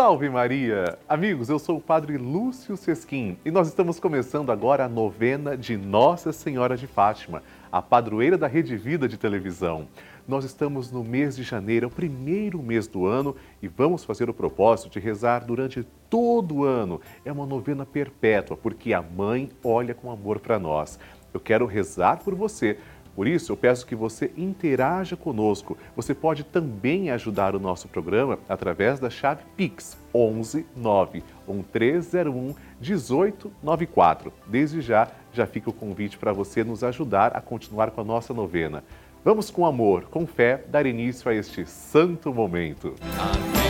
Salve Maria! Amigos, eu sou o Padre Lúcio Sesquim e nós estamos começando agora a novena de Nossa Senhora de Fátima, a padroeira da Rede Vida de televisão. Nós estamos no mês de janeiro, é o primeiro mês do ano, e vamos fazer o propósito de rezar durante todo o ano. É uma novena perpétua, porque a mãe olha com amor para nós. Eu quero rezar por você por isso, eu peço que você interaja conosco. Você pode também ajudar o nosso programa através da chave Pix 11 9 1301 1894. Desde já, já fica o convite para você nos ajudar a continuar com a nossa novena. Vamos com amor, com fé, dar início a este santo momento. Amém,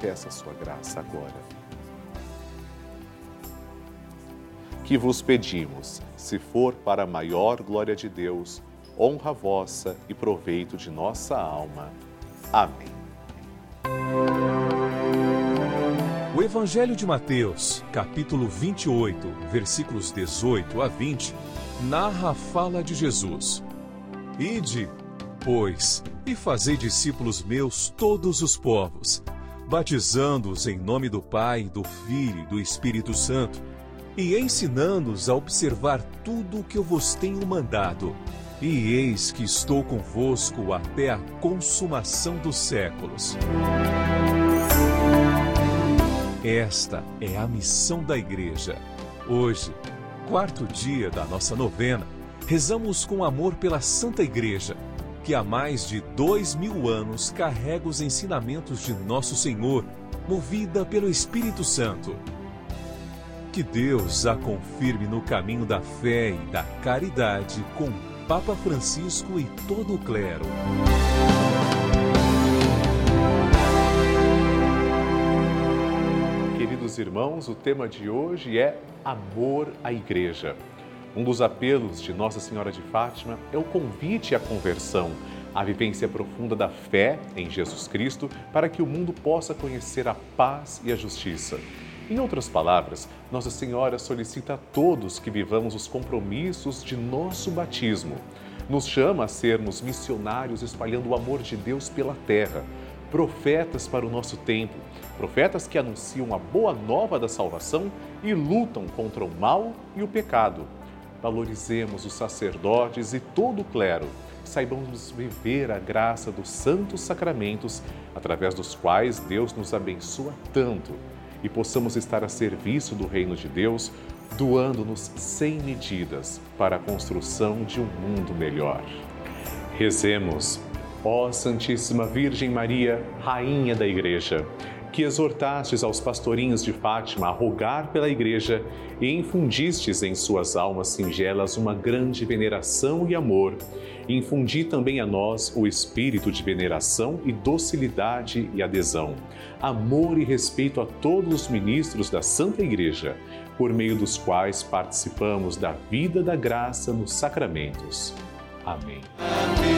peça a sua graça agora. Que vos pedimos, se for para a maior glória de Deus, honra vossa e proveito de nossa alma. Amém. O Evangelho de Mateus, capítulo 28, versículos 18 a 20, narra a fala de Jesus. Ide, pois, e fazei discípulos meus todos os povos batizando-os em nome do Pai, do Filho e do Espírito Santo, e ensinando-os a observar tudo o que eu vos tenho mandado. e eis que estou convosco até a consumação dos séculos. Esta é a missão da Igreja. Hoje, quarto dia da nossa novena, rezamos com amor pela Santa Igreja, que há mais de dois mil anos carrega os ensinamentos de Nosso Senhor, movida pelo Espírito Santo. Que Deus a confirme no caminho da fé e da caridade com Papa Francisco e todo o clero. Queridos irmãos, o tema de hoje é Amor à Igreja. Um dos apelos de Nossa Senhora de Fátima é o convite à conversão, à vivência profunda da fé em Jesus Cristo, para que o mundo possa conhecer a paz e a justiça. Em outras palavras, Nossa Senhora solicita a todos que vivamos os compromissos de nosso batismo. Nos chama a sermos missionários espalhando o amor de Deus pela terra, profetas para o nosso tempo, profetas que anunciam a boa nova da salvação e lutam contra o mal e o pecado. Valorizemos os sacerdotes e todo o clero. Saibamos viver a graça dos santos sacramentos, através dos quais Deus nos abençoa tanto. E possamos estar a serviço do Reino de Deus, doando-nos sem medidas para a construção de um mundo melhor. Rezemos, ó Santíssima Virgem Maria, Rainha da Igreja, que exortastes aos pastorinhos de Fátima a rogar pela Igreja e infundistes em suas almas singelas uma grande veneração e amor, infundi também a nós o espírito de veneração e docilidade e adesão, amor e respeito a todos os ministros da Santa Igreja, por meio dos quais participamos da vida da graça nos sacramentos. Amém. Amém.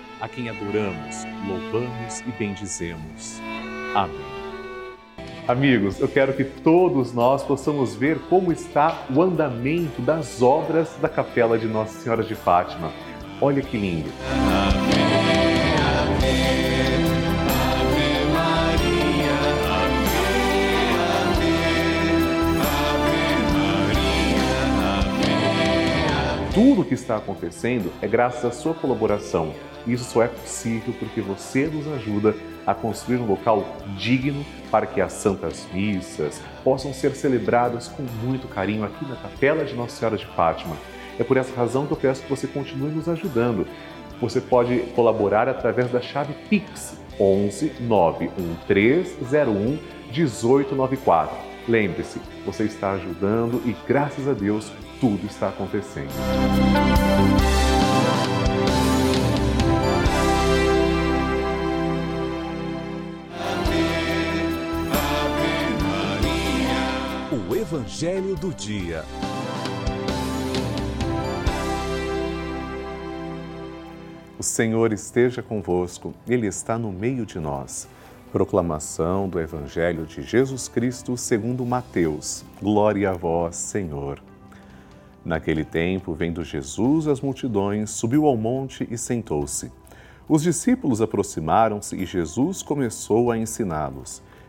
a quem adoramos, louvamos e bendizemos. Amém. Amigos, eu quero que todos nós possamos ver como está o andamento das obras da Capela de Nossa Senhora de Fátima. Olha que lindo! Tudo o que está acontecendo é graças à sua colaboração. Isso só é possível porque você nos ajuda a construir um local digno para que as santas missas possam ser celebradas com muito carinho aqui na Capela de Nossa Senhora de Fátima. É por essa razão que eu peço que você continue nos ajudando. Você pode colaborar através da chave Pix 11 91301 1894. Lembre-se, você está ajudando e graças a Deus tudo está acontecendo. Evangelho do Dia. O Senhor esteja convosco, Ele está no meio de nós. Proclamação do Evangelho de Jesus Cristo segundo Mateus. Glória a vós, Senhor. Naquele tempo, vendo Jesus as multidões, subiu ao monte e sentou-se. Os discípulos aproximaram-se e Jesus começou a ensiná-los.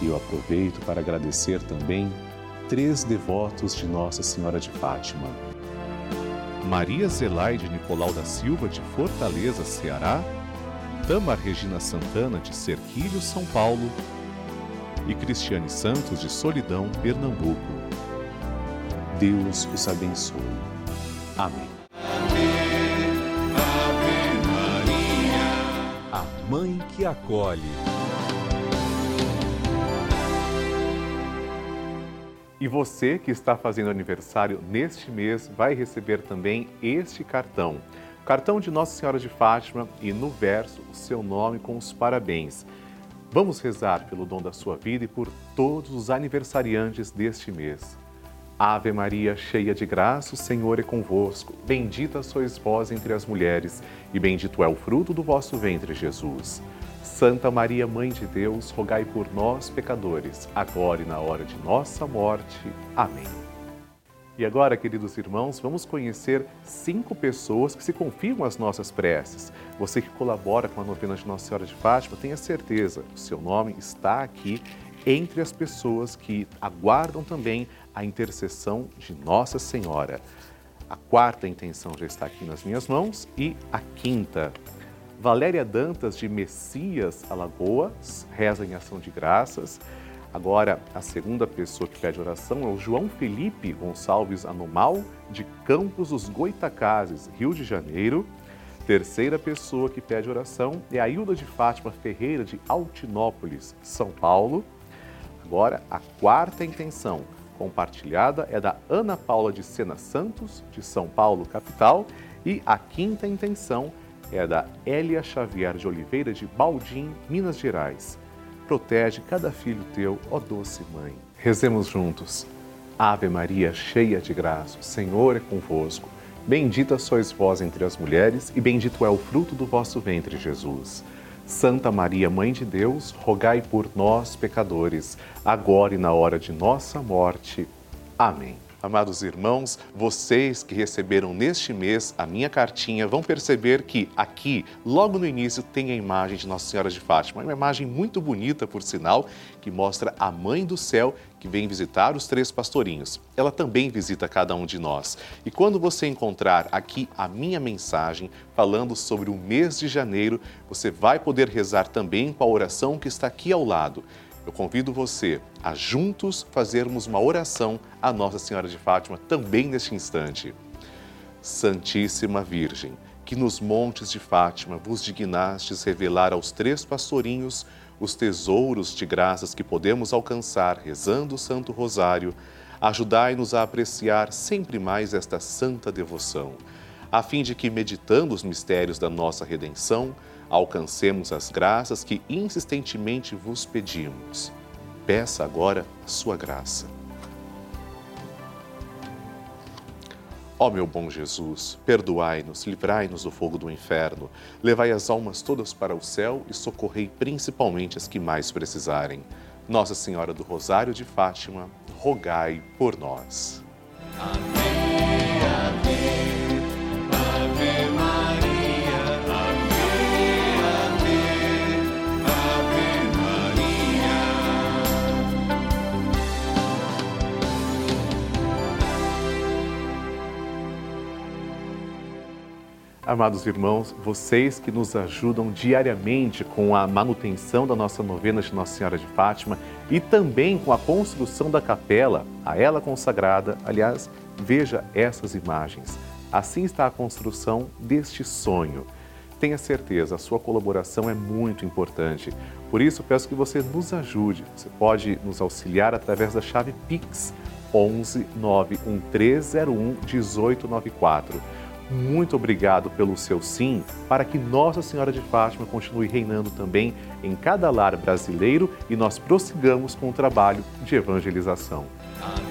E eu aproveito para agradecer também três devotos de Nossa Senhora de Fátima. Maria Zelaide Nicolau da Silva, de Fortaleza, Ceará, Tamar Regina Santana, de Serquilho, São Paulo, e Cristiane Santos, de Solidão, Pernambuco. Deus os abençoe. Amém. Ave, Maria, a mãe que acolhe. E você que está fazendo aniversário neste mês vai receber também este cartão. Cartão de Nossa Senhora de Fátima e no verso o seu nome com os parabéns. Vamos rezar pelo dom da sua vida e por todos os aniversariantes deste mês. Ave Maria, cheia de graça, o Senhor é convosco. Bendita sois vós entre as mulheres, e bendito é o fruto do vosso ventre, Jesus. Santa Maria, Mãe de Deus, rogai por nós, pecadores, agora e na hora de nossa morte. Amém. E agora, queridos irmãos, vamos conhecer cinco pessoas que se confiam às nossas preces. Você que colabora com a novena de Nossa Senhora de Fátima, tenha certeza, o seu nome está aqui entre as pessoas que aguardam também a intercessão de Nossa Senhora. A quarta intenção já está aqui nas minhas mãos e a quinta. Valéria Dantas de Messias, Alagoas, reza em ação de graças. Agora, a segunda pessoa que pede oração é o João Felipe Gonçalves Anomal, de Campos dos Goitacazes, Rio de Janeiro. Terceira pessoa que pede oração é a Hilda de Fátima Ferreira, de Altinópolis, São Paulo. Agora, a quarta intenção compartilhada é da Ana Paula de Sena Santos, de São Paulo, capital, e a quinta intenção é da Hélia Xavier de Oliveira de Baldim, Minas Gerais. Protege cada filho teu, ó doce mãe. Rezemos juntos. Ave Maria, cheia de graça, o Senhor é convosco. Bendita sois vós entre as mulheres, e bendito é o fruto do vosso ventre, Jesus. Santa Maria, Mãe de Deus, rogai por nós, pecadores, agora e na hora de nossa morte. Amém. Amados irmãos, vocês que receberam neste mês a minha cartinha vão perceber que aqui, logo no início, tem a imagem de Nossa Senhora de Fátima. Uma imagem muito bonita, por sinal, que mostra a Mãe do Céu que vem visitar os três pastorinhos. Ela também visita cada um de nós. E quando você encontrar aqui a minha mensagem falando sobre o mês de janeiro, você vai poder rezar também com a oração que está aqui ao lado eu convido você a juntos fazermos uma oração à Nossa Senhora de Fátima também neste instante. Santíssima Virgem, que nos montes de Fátima vos dignastes revelar aos três pastorinhos os tesouros de graças que podemos alcançar rezando o Santo Rosário, ajudai-nos a apreciar sempre mais esta santa devoção, a fim de que, meditando os mistérios da nossa redenção, alcancemos as graças que insistentemente vos pedimos. Peça agora a sua graça. Ó meu bom Jesus, perdoai-nos, livrai-nos do fogo do inferno, levai as almas todas para o céu e socorrei principalmente as que mais precisarem. Nossa Senhora do Rosário de Fátima, rogai por nós. Amém. Amados irmãos, vocês que nos ajudam diariamente com a manutenção da nossa novena de Nossa Senhora de Fátima e também com a construção da capela, a ela consagrada, aliás, veja essas imagens. Assim está a construção deste sonho. Tenha certeza, a sua colaboração é muito importante. Por isso, peço que você nos ajude. Você pode nos auxiliar através da chave Pix 11 91301 1894 muito obrigado pelo seu sim, para que Nossa Senhora de Fátima continue reinando também em cada lar brasileiro e nós prossigamos com o trabalho de evangelização. Amém.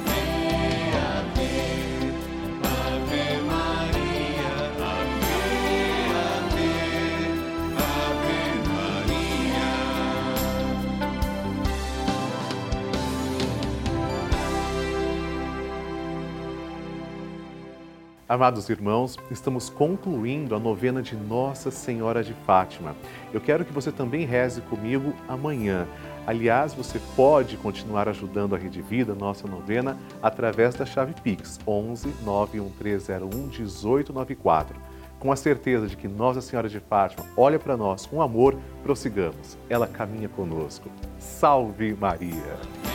Amados irmãos, estamos concluindo a novena de Nossa Senhora de Fátima. Eu quero que você também reze comigo amanhã. Aliás, você pode continuar ajudando a Rede Vida, nossa novena, através da chave Pix 11 91301 1894. Com a certeza de que Nossa Senhora de Fátima olha para nós com amor, prossigamos. Ela caminha conosco. Salve Maria!